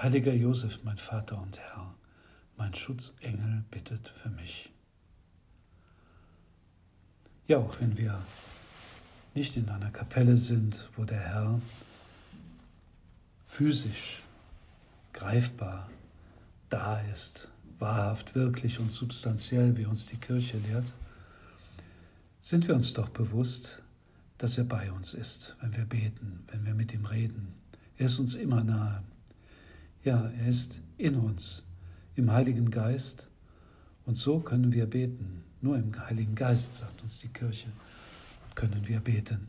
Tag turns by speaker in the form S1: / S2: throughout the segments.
S1: Heiliger Josef, mein Vater und Herr, mein Schutzengel bittet für mich. Ja, auch wenn wir nicht in einer Kapelle sind, wo der Herr physisch, greifbar da ist, wahrhaft, wirklich und substanziell, wie uns die Kirche lehrt, sind wir uns doch bewusst, dass er bei uns ist, wenn wir beten, wenn wir mit ihm reden. Er ist uns immer nahe. Ja, er ist in uns, im Heiligen Geist. Und so können wir beten. Nur im Heiligen Geist, sagt uns die Kirche, können wir beten.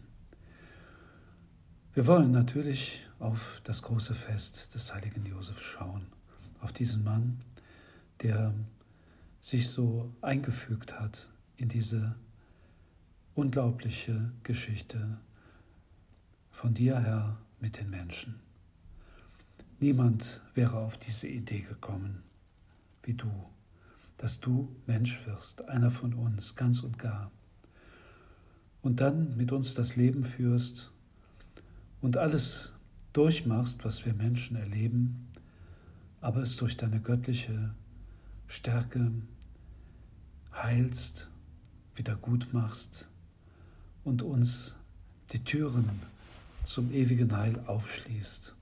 S1: Wir wollen natürlich auf das große Fest des heiligen Josef schauen, auf diesen Mann, der sich so eingefügt hat in diese unglaubliche Geschichte von dir, Herr, mit den Menschen. Niemand wäre auf diese Idee gekommen wie du, dass du Mensch wirst, einer von uns, ganz und gar. Und dann mit uns das Leben führst und alles durchmachst, was wir Menschen erleben, aber es durch deine göttliche Stärke heilst, wieder gut machst und uns die Türen zum ewigen Heil aufschließt.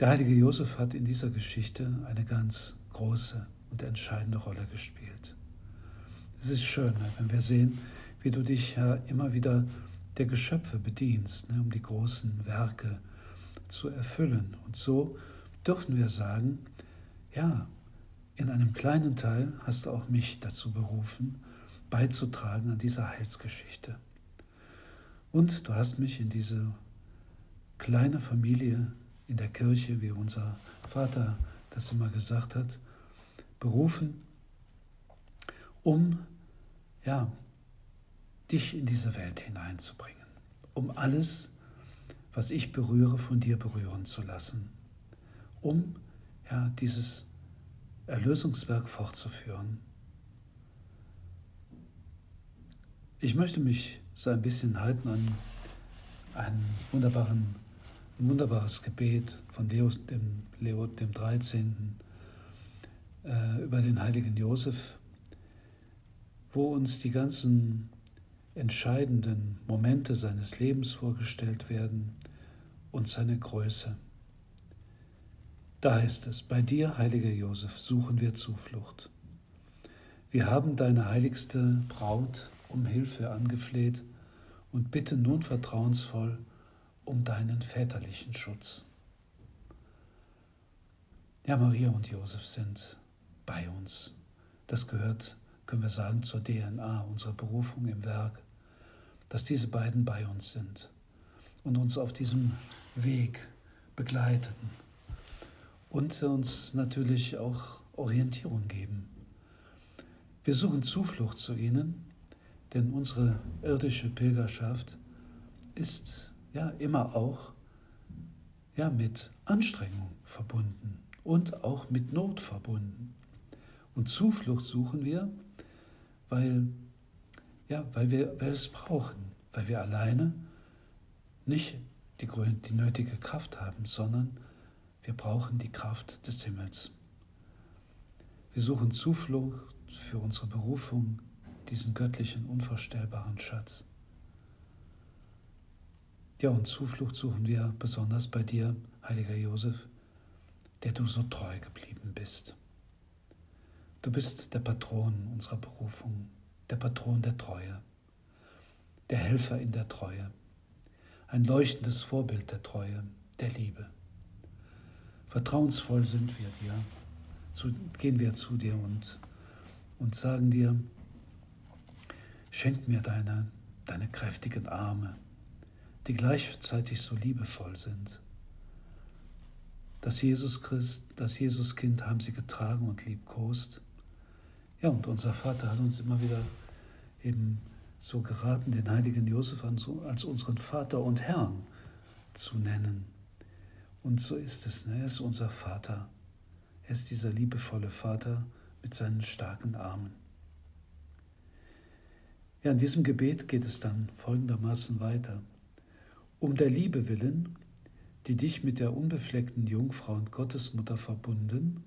S1: Der heilige Josef hat in dieser Geschichte eine ganz große und entscheidende Rolle gespielt. Es ist schön, ne, wenn wir sehen, wie du dich ja immer wieder der Geschöpfe bedienst, ne, um die großen Werke zu erfüllen. Und so dürfen wir sagen, ja, in einem kleinen Teil hast du auch mich dazu berufen, beizutragen an dieser Heilsgeschichte. Und du hast mich in diese kleine Familie in der Kirche, wie unser Vater das immer gesagt hat, berufen, um ja, dich in diese Welt hineinzubringen, um alles, was ich berühre, von dir berühren zu lassen, um ja, dieses Erlösungswerk fortzuführen. Ich möchte mich so ein bisschen halten an einen wunderbaren ein wunderbares Gebet von Leo dem, Leo dem 13. Äh, über den heiligen Josef, wo uns die ganzen entscheidenden Momente seines Lebens vorgestellt werden und seine Größe. Da heißt es, bei dir, heiliger Josef, suchen wir Zuflucht. Wir haben deine heiligste Braut um Hilfe angefleht und bitten nun vertrauensvoll um deinen väterlichen Schutz. Ja, Maria und Josef sind bei uns. Das gehört, können wir sagen, zur DNA unserer Berufung im Werk, dass diese beiden bei uns sind und uns auf diesem Weg begleiten und uns natürlich auch Orientierung geben. Wir suchen Zuflucht zu ihnen, denn unsere irdische Pilgerschaft ist ja immer auch ja, mit Anstrengung verbunden und auch mit Not verbunden. Und Zuflucht suchen wir, weil, ja, weil wir weil es brauchen, weil wir alleine nicht die, die nötige Kraft haben, sondern wir brauchen die Kraft des Himmels. Wir suchen Zuflucht für unsere Berufung, diesen göttlichen, unvorstellbaren Schatz. Ja, und Zuflucht suchen wir besonders bei dir, heiliger Josef, der du so treu geblieben bist. Du bist der Patron unserer Berufung, der Patron der Treue, der Helfer in der Treue, ein leuchtendes Vorbild der Treue, der Liebe. Vertrauensvoll sind wir dir, zu, gehen wir zu dir und, und sagen dir, schenk mir deine, deine kräftigen Arme, die gleichzeitig so liebevoll sind, Das Jesus Christ, das Jesuskind haben sie getragen und liebkost. Ja, und unser Vater hat uns immer wieder eben so geraten, den heiligen Josef als unseren Vater und Herrn zu nennen. Und so ist es, ne? er ist unser Vater. Er ist dieser liebevolle Vater mit seinen starken Armen. Ja, in diesem Gebet geht es dann folgendermaßen weiter. Um der Liebe willen, die dich mit der unbefleckten Jungfrau und Gottesmutter verbunden,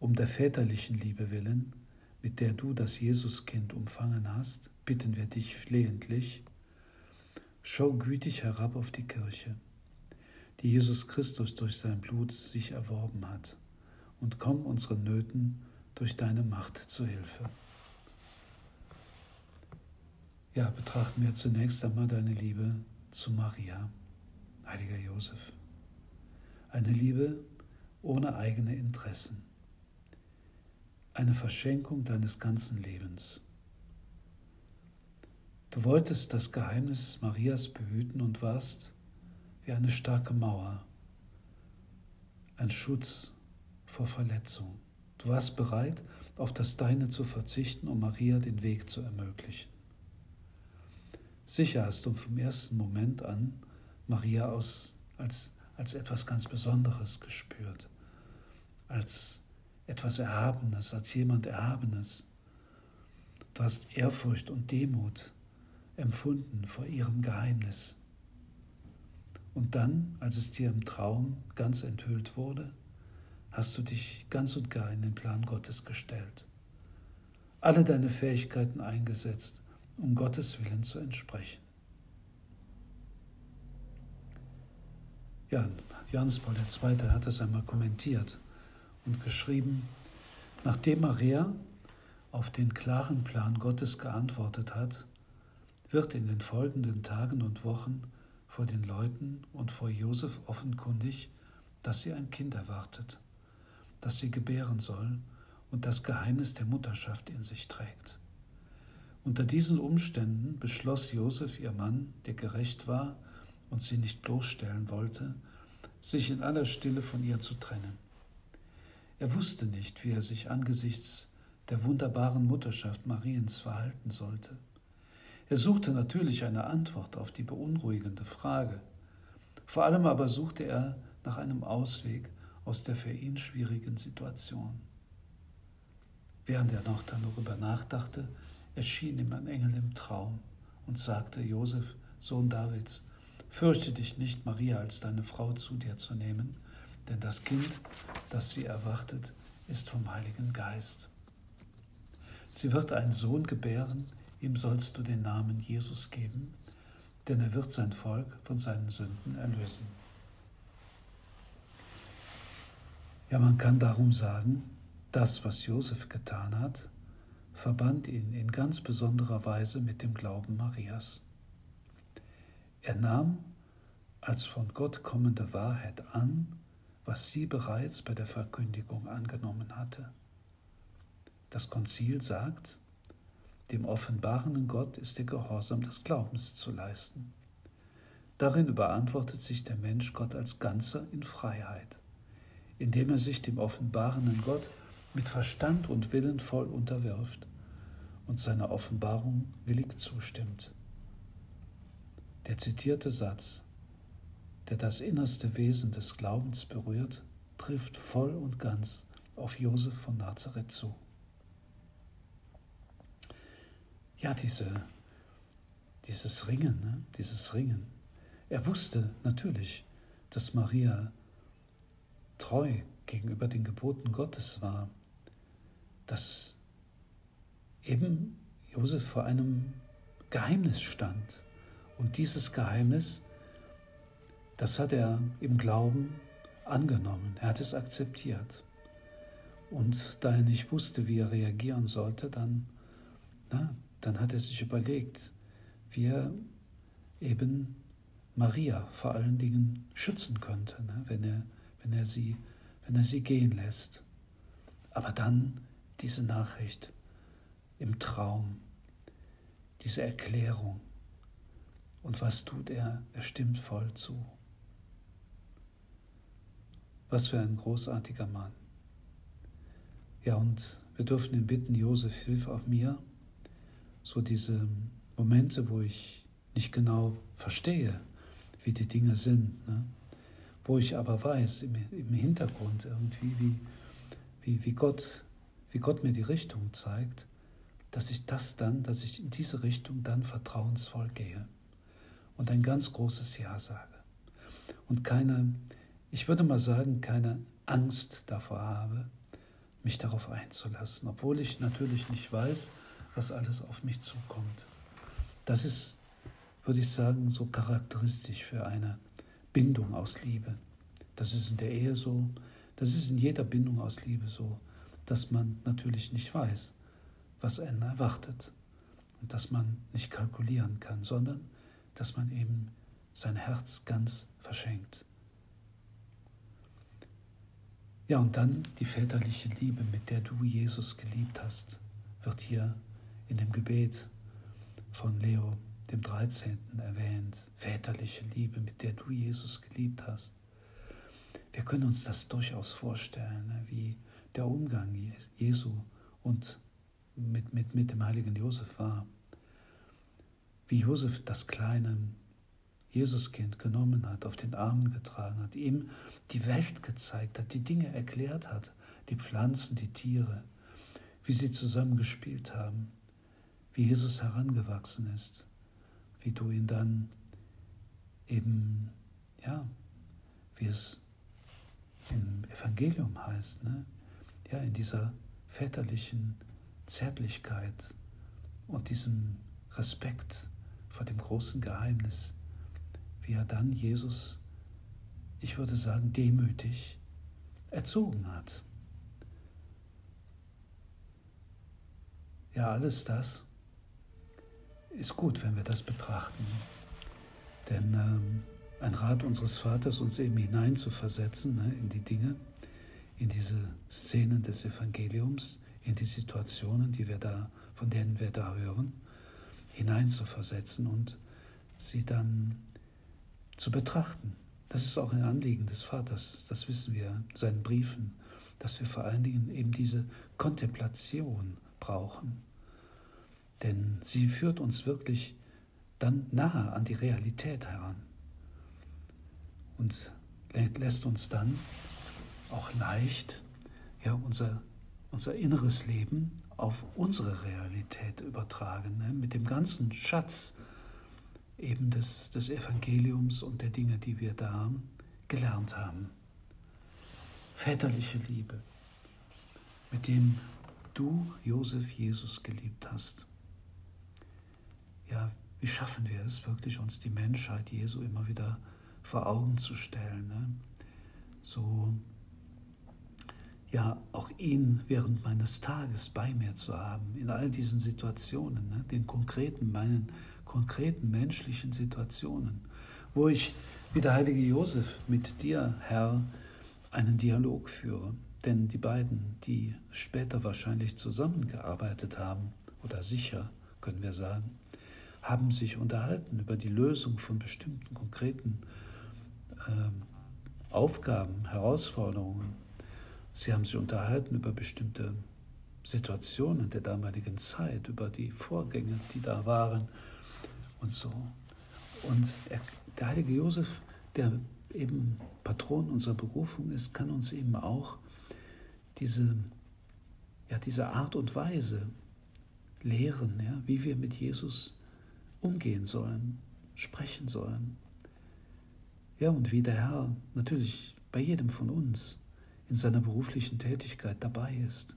S1: um der väterlichen Liebe willen, mit der du das Jesuskind umfangen hast, bitten wir dich flehentlich, schau gütig herab auf die Kirche, die Jesus Christus durch sein Blut sich erworben hat, und komm unseren Nöten durch deine Macht zu Hilfe. Ja, betrachten wir zunächst einmal deine Liebe zu Maria, heiliger Josef. Eine Liebe ohne eigene Interessen. Eine Verschenkung deines ganzen Lebens. Du wolltest das Geheimnis Marias behüten und warst wie eine starke Mauer, ein Schutz vor Verletzung. Du warst bereit, auf das Deine zu verzichten, um Maria den Weg zu ermöglichen. Sicher hast du vom ersten Moment an Maria aus, als, als etwas ganz Besonderes gespürt, als etwas Erhabenes, als jemand Erhabenes. Du hast Ehrfurcht und Demut empfunden vor ihrem Geheimnis. Und dann, als es dir im Traum ganz enthüllt wurde, hast du dich ganz und gar in den Plan Gottes gestellt, alle deine Fähigkeiten eingesetzt, um Gottes Willen zu entsprechen. Ja, Johannes Paul II. hat das einmal kommentiert und geschrieben, nachdem Maria auf den klaren Plan Gottes geantwortet hat, wird in den folgenden Tagen und Wochen vor den Leuten und vor Josef offenkundig, dass sie ein Kind erwartet, das sie gebären soll und das Geheimnis der Mutterschaft in sich trägt. Unter diesen Umständen beschloss Josef, ihr Mann, der gerecht war und sie nicht bloßstellen wollte, sich in aller Stille von ihr zu trennen. Er wusste nicht, wie er sich angesichts der wunderbaren Mutterschaft Mariens verhalten sollte. Er suchte natürlich eine Antwort auf die beunruhigende Frage. Vor allem aber suchte er nach einem Ausweg aus der für ihn schwierigen Situation. Während er noch darüber nachdachte, erschien ihm ein Engel im Traum und sagte, Josef, Sohn Davids, fürchte dich nicht, Maria als deine Frau zu dir zu nehmen, denn das Kind, das sie erwartet, ist vom Heiligen Geist. Sie wird einen Sohn gebären, ihm sollst du den Namen Jesus geben, denn er wird sein Volk von seinen Sünden erlösen. Ja, man kann darum sagen, das, was Josef getan hat, verband ihn in ganz besonderer Weise mit dem Glauben Marias. Er nahm als von Gott kommende Wahrheit an, was sie bereits bei der Verkündigung angenommen hatte. Das Konzil sagt, dem offenbarenden Gott ist der Gehorsam des Glaubens zu leisten. Darin überantwortet sich der Mensch Gott als Ganzer in Freiheit, indem er sich dem offenbarenden Gott mit Verstand und Willen voll unterwirft und seiner Offenbarung willig zustimmt. Der zitierte Satz, der das innerste Wesen des Glaubens berührt, trifft voll und ganz auf Josef von Nazareth zu. Ja, diese, dieses Ringen, ne? dieses Ringen. Er wusste natürlich, dass Maria treu gegenüber den Geboten Gottes war, dass eben Josef vor einem Geheimnis stand. Und dieses Geheimnis, das hat er im Glauben angenommen, er hat es akzeptiert. Und da er nicht wusste, wie er reagieren sollte, dann, na, dann hat er sich überlegt, wie er eben Maria vor allen Dingen schützen könnte, ne, wenn, er, wenn, er sie, wenn er sie gehen lässt. Aber dann diese Nachricht, im Traum, diese Erklärung. Und was tut er? Er stimmt voll zu. Was für ein großartiger Mann. Ja, und wir dürfen ihn bitten, Josef, hilf auch mir, so diese Momente, wo ich nicht genau verstehe, wie die Dinge sind, ne? wo ich aber weiß im, im Hintergrund irgendwie, wie, wie, wie, Gott, wie Gott mir die Richtung zeigt, dass ich das dann, dass ich in diese Richtung dann vertrauensvoll gehe und ein ganz großes Ja sage. Und keine, ich würde mal sagen, keine Angst davor habe, mich darauf einzulassen, obwohl ich natürlich nicht weiß, was alles auf mich zukommt. Das ist, würde ich sagen, so charakteristisch für eine Bindung aus Liebe. Das ist in der Ehe so, das ist in jeder Bindung aus Liebe so, dass man natürlich nicht weiß, was einen erwartet und dass man nicht kalkulieren kann, sondern dass man eben sein Herz ganz verschenkt. Ja, und dann die väterliche Liebe, mit der du Jesus geliebt hast, wird hier in dem Gebet von Leo dem 13. erwähnt. Väterliche Liebe, mit der du Jesus geliebt hast. Wir können uns das durchaus vorstellen, ne, wie der Umgang Jesu und mit, mit, mit dem heiligen Josef war. Wie Josef das kleine Jesuskind genommen hat, auf den Armen getragen hat, ihm die Welt gezeigt hat, die Dinge erklärt hat, die Pflanzen, die Tiere, wie sie zusammen gespielt haben, wie Jesus herangewachsen ist, wie du ihn dann eben, ja, wie es im Evangelium heißt, ne? Ja, in dieser väterlichen Zärtlichkeit und diesem Respekt vor dem großen Geheimnis wie er dann Jesus, ich würde sagen, demütig erzogen hat. Ja, alles das ist gut, wenn wir das betrachten. Denn ähm, ein Rat unseres Vaters, uns eben hineinzuversetzen ne, in die Dinge, in diese Szenen des Evangeliums, in die Situationen, die wir da, von denen wir da hören, hineinzuversetzen und sie dann zu betrachten. Das ist auch ein Anliegen des Vaters, das wissen wir in seinen Briefen, dass wir vor allen Dingen eben diese Kontemplation brauchen. Denn sie führt uns wirklich dann nahe an die Realität heran und lässt uns dann auch leicht ja, unser, unser inneres Leben auf unsere Realität übertragen, ne? mit dem ganzen Schatz eben des, des Evangeliums und der Dinge, die wir da gelernt haben. Väterliche Liebe, mit dem du, Josef, Jesus geliebt hast. Ja, wie schaffen wir es wirklich, uns die Menschheit Jesu immer wieder vor Augen zu stellen? Ne? So, ja, auch ihn während meines Tages bei mir zu haben, in all diesen Situationen, ne? den konkreten, meinen konkreten menschlichen Situationen, wo ich wie der heilige Josef mit dir, Herr, einen Dialog führe. Denn die beiden, die später wahrscheinlich zusammengearbeitet haben, oder sicher, können wir sagen, haben sich unterhalten über die Lösung von bestimmten konkreten äh, Aufgaben, Herausforderungen. Sie haben sich unterhalten über bestimmte Situationen der damaligen Zeit, über die Vorgänge, die da waren und so. Und er, der heilige Josef, der eben Patron unserer Berufung ist, kann uns eben auch diese, ja, diese Art und Weise lehren, ja, wie wir mit Jesus umgehen sollen, sprechen sollen. Ja, und wie der Herr natürlich bei jedem von uns in seiner beruflichen Tätigkeit dabei ist.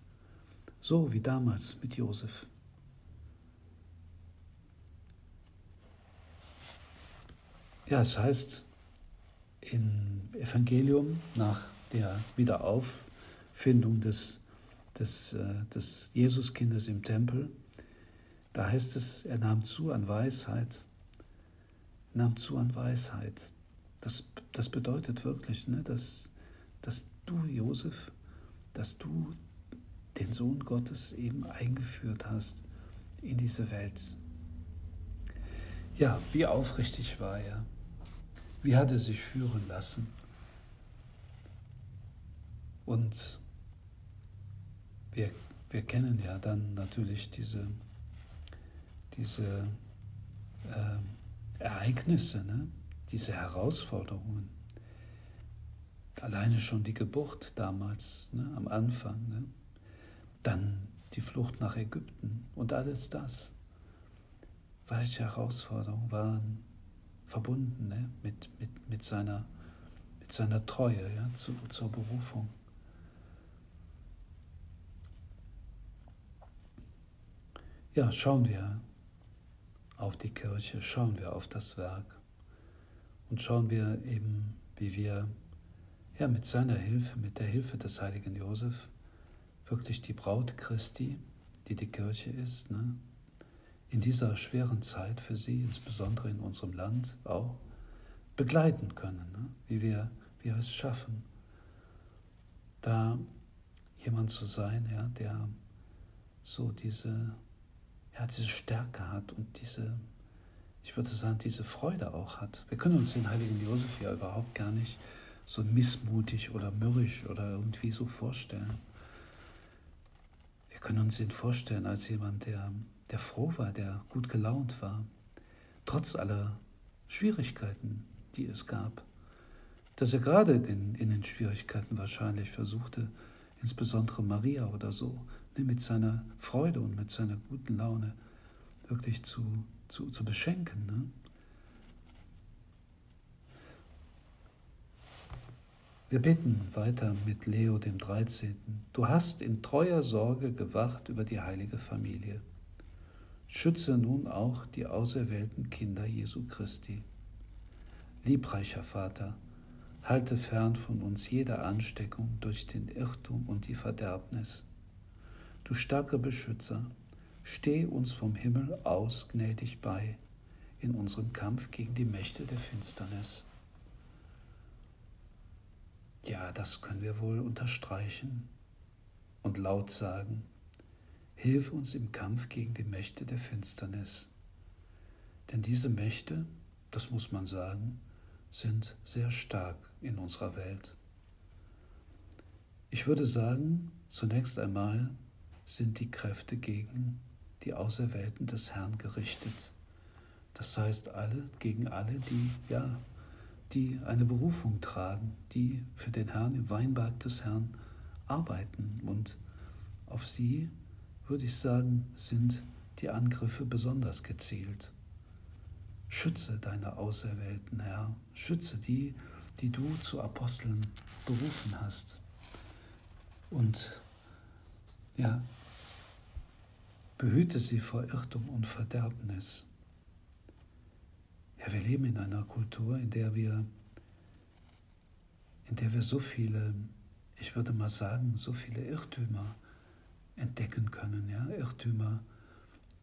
S1: So wie damals mit Josef. Ja, es heißt im Evangelium nach der Wiederauffindung des, des, äh, des Jesuskindes im Tempel, da heißt es, er nahm zu an Weisheit, nahm zu an Weisheit. Das, das bedeutet wirklich, ne, dass, dass du, Josef, dass du den Sohn Gottes eben eingeführt hast in diese Welt. Ja, wie aufrichtig war er. Wie hat er sich führen lassen? Und wir, wir kennen ja dann natürlich diese, diese äh, Ereignisse, ne? diese Herausforderungen. Alleine schon die Geburt damals, ne? am Anfang. Ne? Dann die Flucht nach Ägypten und alles das. Welche Herausforderungen waren verbunden ne? mit, mit, mit, seiner, mit seiner Treue ja? Zu, zur Berufung. Ja, schauen wir auf die Kirche, schauen wir auf das Werk und schauen wir eben, wie wir ja, mit seiner Hilfe, mit der Hilfe des heiligen Josef, wirklich die Braut Christi, die die Kirche ist, ne, in dieser schweren Zeit für sie, insbesondere in unserem Land auch, begleiten können, ne, wie, wir, wie wir es schaffen, da jemand zu sein, ja, der so diese, ja, diese Stärke hat und diese, ich würde sagen, diese Freude auch hat. Wir können uns den heiligen Josef ja überhaupt gar nicht so missmutig oder mürrisch oder irgendwie so vorstellen. Wir können uns ihn vorstellen als jemand, der, der froh war, der gut gelaunt war, trotz aller Schwierigkeiten, die es gab. Dass er gerade in, in den Schwierigkeiten wahrscheinlich versuchte, insbesondere Maria oder so, ne, mit seiner Freude und mit seiner guten Laune wirklich zu, zu, zu beschenken. Ne? Wir beten weiter mit Leo dem 13. Du hast in treuer Sorge gewacht über die heilige Familie. Schütze nun auch die auserwählten Kinder Jesu Christi. Liebreicher Vater, halte fern von uns jede Ansteckung durch den Irrtum und die Verderbnis. Du starker Beschützer, steh uns vom Himmel aus gnädig bei in unserem Kampf gegen die Mächte der Finsternis. Ja, das können wir wohl unterstreichen und laut sagen. Hilf uns im Kampf gegen die Mächte der Finsternis. Denn diese Mächte, das muss man sagen, sind sehr stark in unserer Welt. Ich würde sagen, zunächst einmal sind die Kräfte gegen die Auserwählten des Herrn gerichtet. Das heißt, alle gegen alle, die ja die eine Berufung tragen, die für den Herrn im Weinberg des Herrn arbeiten. Und auf sie, würde ich sagen, sind die Angriffe besonders gezielt. Schütze deine Auserwählten, Herr, schütze die, die du zu Aposteln berufen hast. Und ja, behüte sie vor Irrtum und Verderbnis. Ja, wir leben in einer Kultur, in der wir, in der wir so viele, ich würde mal sagen, so viele Irrtümer entdecken können, ja, Irrtümer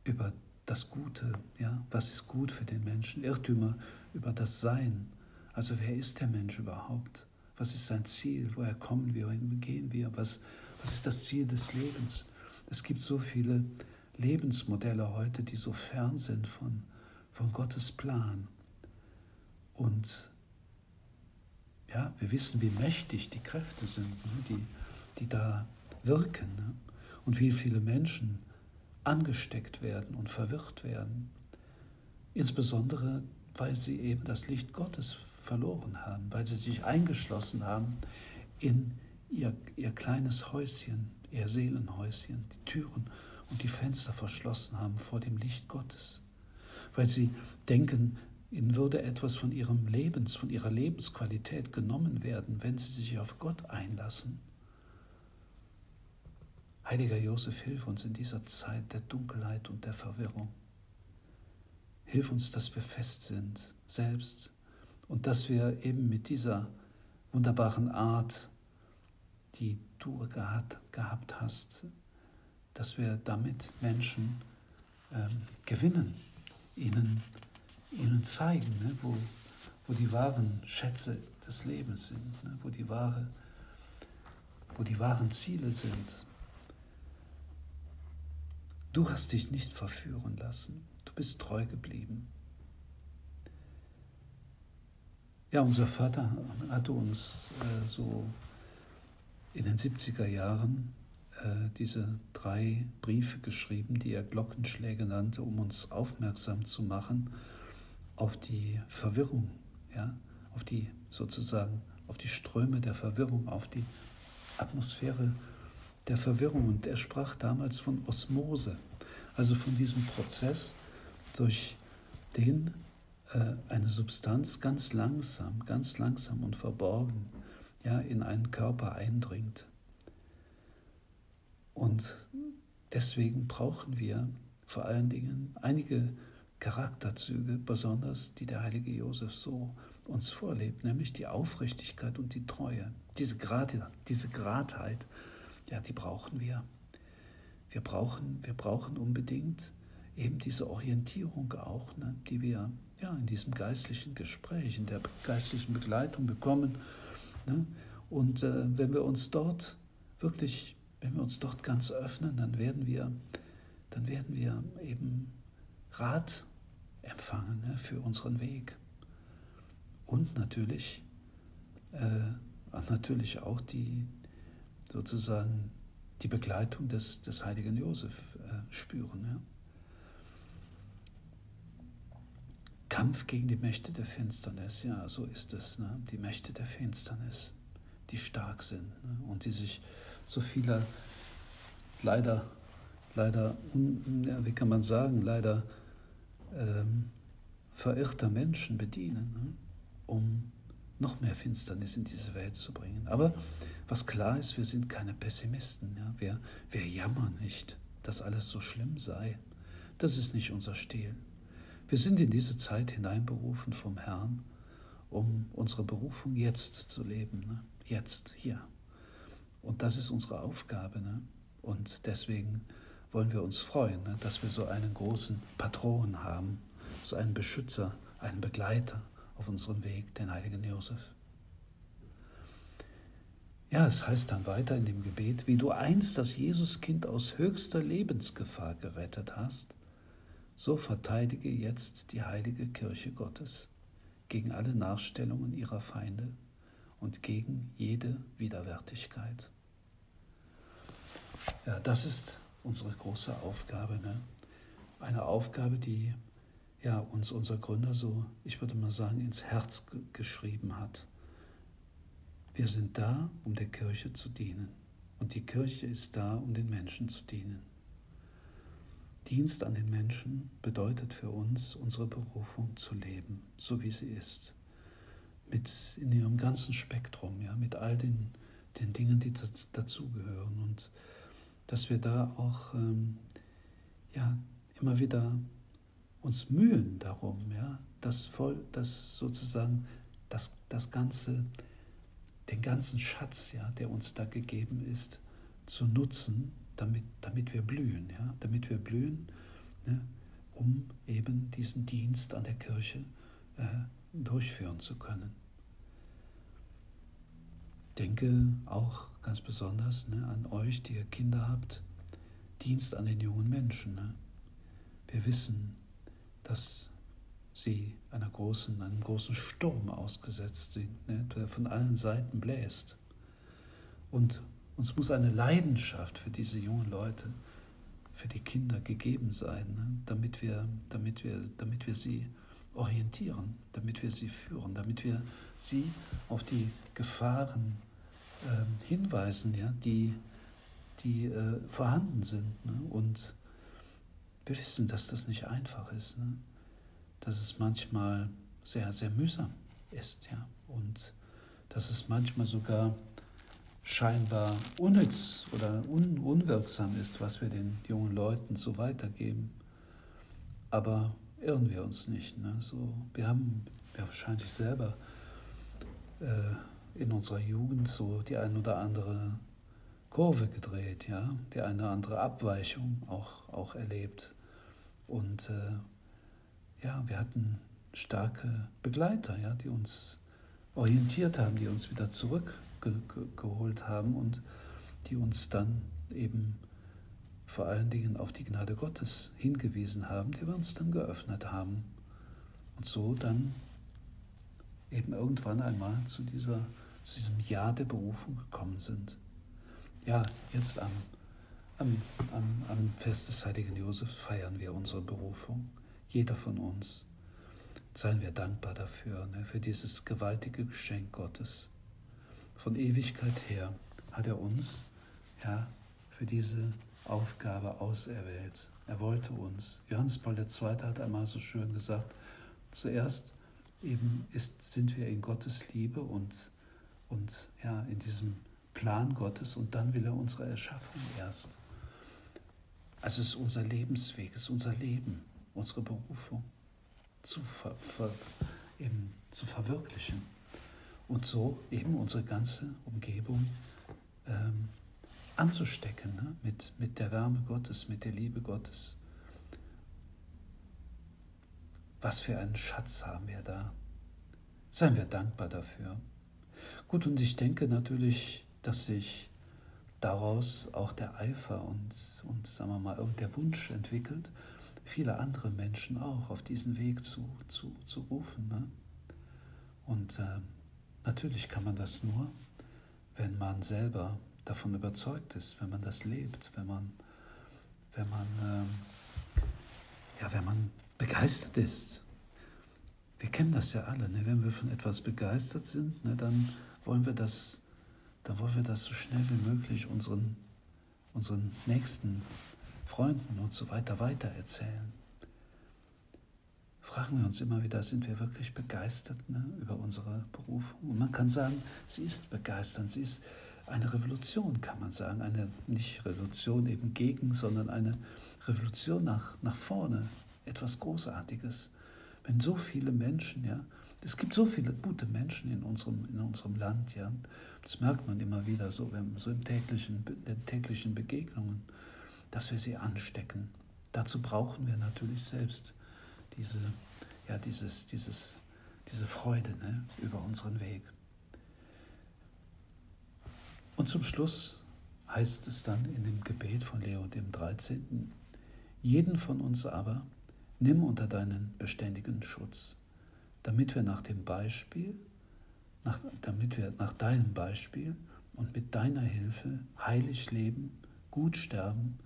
S1: über das Gute, ja, was ist gut für den Menschen, Irrtümer über das Sein. Also wer ist der Mensch überhaupt? Was ist sein Ziel? Woher kommen wir? Wohin gehen wir? Was, was ist das Ziel des Lebens? Es gibt so viele Lebensmodelle heute, die so fern sind von, von Gottes Plan. Und ja, wir wissen, wie mächtig die Kräfte sind, ne, die, die da wirken ne? und wie viele Menschen angesteckt werden und verwirrt werden. Insbesondere, weil sie eben das Licht Gottes verloren haben, weil sie sich eingeschlossen haben in ihr, ihr kleines Häuschen, ihr Seelenhäuschen, die Türen und die Fenster verschlossen haben vor dem Licht Gottes, weil sie denken, ihnen würde etwas von ihrem Lebens, von ihrer Lebensqualität genommen werden, wenn sie sich auf Gott einlassen. Heiliger Josef, hilf uns in dieser Zeit der Dunkelheit und der Verwirrung. Hilf uns, dass wir fest sind, selbst, und dass wir eben mit dieser wunderbaren Art, die du gehabt, hast, dass wir damit Menschen ähm, gewinnen, ihnen, ihnen zeigen, ne, wo, wo die wahren Schätze des Lebens sind, ne, wo, die wahre, wo die wahren Ziele sind. Du hast dich nicht verführen lassen, du bist treu geblieben. Ja, unser Vater hatte uns äh, so in den 70er Jahren diese drei Briefe geschrieben, die er Glockenschläge nannte, um uns aufmerksam zu machen auf die Verwirrung, ja, auf die sozusagen, auf die Ströme der Verwirrung, auf die Atmosphäre der Verwirrung. Und er sprach damals von Osmose, also von diesem Prozess, durch den äh, eine Substanz ganz langsam, ganz langsam und verborgen ja, in einen Körper eindringt. Und deswegen brauchen wir vor allen Dingen einige Charakterzüge, besonders die der heilige Josef so uns vorlebt, nämlich die Aufrichtigkeit und die Treue. Diese, Grad, diese Gradheit, ja, die brauchen wir. Wir brauchen, wir brauchen unbedingt eben diese Orientierung auch, ne, die wir ja, in diesem geistlichen Gespräch, in der geistlichen Begleitung bekommen. Ne? Und äh, wenn wir uns dort wirklich, wenn wir uns dort ganz öffnen, dann werden wir, dann werden wir eben Rat empfangen ne, für unseren Weg. Und natürlich, äh, natürlich auch die sozusagen die Begleitung des, des heiligen Josef äh, spüren. Ja? Kampf gegen die Mächte der Finsternis, ja, so ist es. Ne? Die Mächte der Finsternis, die stark sind ne? und die sich so vieler, leider, leider, wie kann man sagen, leider ähm, verirrter Menschen bedienen, ne? um noch mehr Finsternis in diese Welt zu bringen. Aber was klar ist, wir sind keine Pessimisten. Ja? Wir, wir jammern nicht, dass alles so schlimm sei. Das ist nicht unser Stil. Wir sind in diese Zeit hineinberufen vom Herrn, um unsere Berufung jetzt zu leben, ne? jetzt, hier. Und das ist unsere Aufgabe. Ne? Und deswegen wollen wir uns freuen, ne? dass wir so einen großen Patron haben, so einen Beschützer, einen Begleiter auf unserem Weg, den heiligen Josef. Ja, es heißt dann weiter in dem Gebet, wie du einst das Jesuskind aus höchster Lebensgefahr gerettet hast, so verteidige jetzt die heilige Kirche Gottes gegen alle Nachstellungen ihrer Feinde und gegen jede Widerwärtigkeit. Ja, das ist unsere große Aufgabe. Ne? Eine Aufgabe, die ja, uns unser Gründer so, ich würde mal sagen, ins Herz geschrieben hat. Wir sind da, um der Kirche zu dienen. Und die Kirche ist da, um den Menschen zu dienen. Dienst an den Menschen bedeutet für uns, unsere Berufung zu leben, so wie sie ist. Mit in ihrem ganzen Spektrum, ja, mit all den, den Dingen, die dazugehören. Und dass wir da auch ähm, ja, immer wieder uns mühen darum, ja, das voll, das sozusagen das, das ganze, den ganzen Schatz, ja, der uns da gegeben ist, zu nutzen damit, damit wir blühen, ja? damit wir blühen, ne? um eben diesen Dienst an der Kirche äh, durchführen zu können. Denke auch ganz besonders ne, an euch, die ihr Kinder habt, Dienst an den jungen Menschen. Ne? Wir wissen, dass sie einer großen, einem großen Sturm ausgesetzt sind, ne, der von allen Seiten bläst. Und uns muss eine Leidenschaft für diese jungen Leute, für die Kinder gegeben sein, ne? damit, wir, damit, wir, damit wir sie orientieren, damit wir sie führen, damit wir sie auf die Gefahren äh, hinweisen, ja, die, die äh, vorhanden sind. Ne? Und wir wissen, dass das nicht einfach ist, ne? dass es manchmal sehr, sehr mühsam ist, ja, und dass es manchmal sogar scheinbar unnütz oder un unwirksam ist, was wir den jungen Leuten so weitergeben. Aber irren wir uns nicht. Ne? So, wir haben ja, wahrscheinlich selber äh, in unserer Jugend so die ein oder andere Kurve gedreht, ja, die eine oder andere Abweichung auch, auch erlebt. Und äh, ja, wir hatten starke Begleiter, ja, die uns orientiert haben, die uns wieder zurück ge geholt haben und die uns dann eben vor allen Dingen auf die Gnade Gottes hingewiesen haben, die wir uns dann geöffnet haben und so dann eben irgendwann einmal zu, dieser, zu diesem Ja der Berufung gekommen sind. ja, jetzt am, am, am, am Fest des heiligen Josef feiern wir unsere Berufung. Jeder von uns. Seien wir dankbar dafür, ne, für dieses gewaltige Geschenk Gottes. Von Ewigkeit her hat er uns ja, für diese Aufgabe auserwählt. Er wollte uns. Johannes Paul II. hat einmal so schön gesagt, zuerst eben ist, sind wir in Gottes Liebe und, und ja, in diesem Plan Gottes und dann will er unsere Erschaffung erst. Also es ist unser Lebensweg, es ist unser Leben, unsere Berufung zu, ver, ver, eben zu verwirklichen und so eben unsere ganze Umgebung ähm, anzustecken ne? mit, mit der Wärme Gottes, mit der Liebe Gottes. Was für einen Schatz haben wir da. Seien wir dankbar dafür. Gut, und ich denke natürlich, dass sich daraus auch der Eifer und, und sagen wir mal, der Wunsch entwickelt, viele andere Menschen auch auf diesen Weg zu, zu, zu rufen. Ne? Und äh, natürlich kann man das nur, wenn man selber davon überzeugt ist, wenn man das lebt, wenn man, wenn man, ähm, ja, wenn man begeistert ist. Wir kennen das ja alle, ne? wenn wir von etwas begeistert sind, ne, dann wollen wir das, dann wollen wir das so schnell wie möglich unseren, unseren nächsten Freunden und so weiter weiter erzählen. Fragen wir uns immer wieder, sind wir wirklich begeistert ne, über unsere Berufung? Und man kann sagen, sie ist begeistert, sie ist eine Revolution, kann man sagen. Eine nicht Revolution eben gegen, sondern eine Revolution nach, nach vorne. Etwas Großartiges. Wenn so viele Menschen, ja, es gibt so viele gute Menschen in unserem, in unserem Land, ja. Das merkt man immer wieder so, wenn, so im täglichen, in täglichen Begegnungen, dass wir sie anstecken. Dazu brauchen wir natürlich selbst diese, ja, dieses, dieses, diese Freude ne, über unseren Weg. Und zum Schluss heißt es dann in dem Gebet von Leo dem 13. Jeden von uns aber nimm unter deinen beständigen Schutz, damit wir nach dem Beispiel, nach, damit wir nach deinem Beispiel und mit deiner Hilfe heilig leben, gut sterben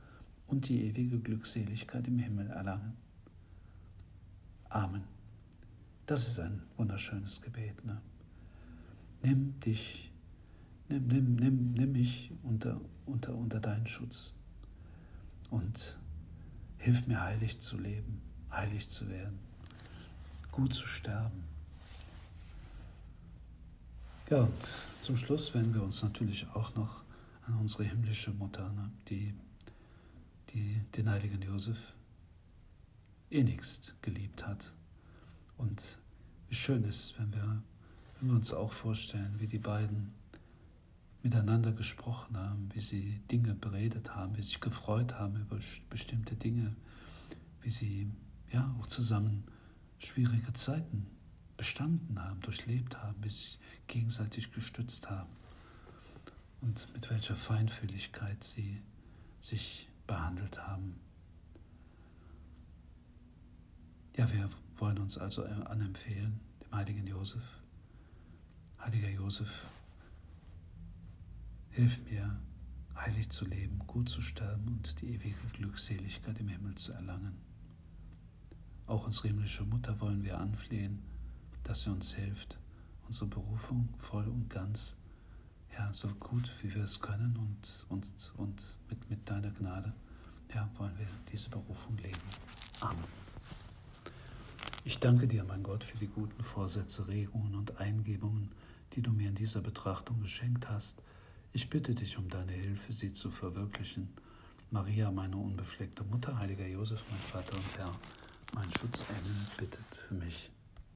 S1: und die ewige Glückseligkeit im Himmel erlangen. Amen. Das ist ein wunderschönes Gebet. Ne? Nimm dich nimm, nimm, nimm, nimm mich unter, unter, unter deinen Schutz und hilf mir heilig zu leben, heilig zu werden, gut zu sterben. Ja, und zum Schluss wenden wir uns natürlich auch noch an unsere himmlische Mutter, ne, die, die den heiligen Josef innigst geliebt hat. Und wie schön ist, wenn wir, wenn wir uns auch vorstellen, wie die beiden miteinander gesprochen haben, wie sie Dinge beredet haben, wie sie sich gefreut haben über bestimmte Dinge, wie sie ja auch zusammen schwierige Zeiten bestanden haben, durchlebt haben, sie sich gegenseitig gestützt haben und mit welcher Feinfühligkeit sie sich behandelt haben. Ja, wir wollen uns also anempfehlen, dem heiligen Josef. Heiliger Josef, Hilf mir, heilig zu leben, gut zu sterben und die ewige Glückseligkeit im Himmel zu erlangen. Auch unsere himmlische Mutter wollen wir anflehen, dass sie uns hilft, unsere Berufung voll und ganz, ja, so gut wie wir es können und, und, und mit, mit deiner Gnade, ja, wollen wir diese Berufung leben. Amen. Ich danke dir, mein Gott, für die guten Vorsätze, Regungen und Eingebungen, die du mir in dieser Betrachtung geschenkt hast ich bitte dich um deine Hilfe, sie zu verwirklichen. Maria, meine unbefleckte Mutter, heiliger Josef, mein Vater und Herr, mein Schutzengel, bittet für mich.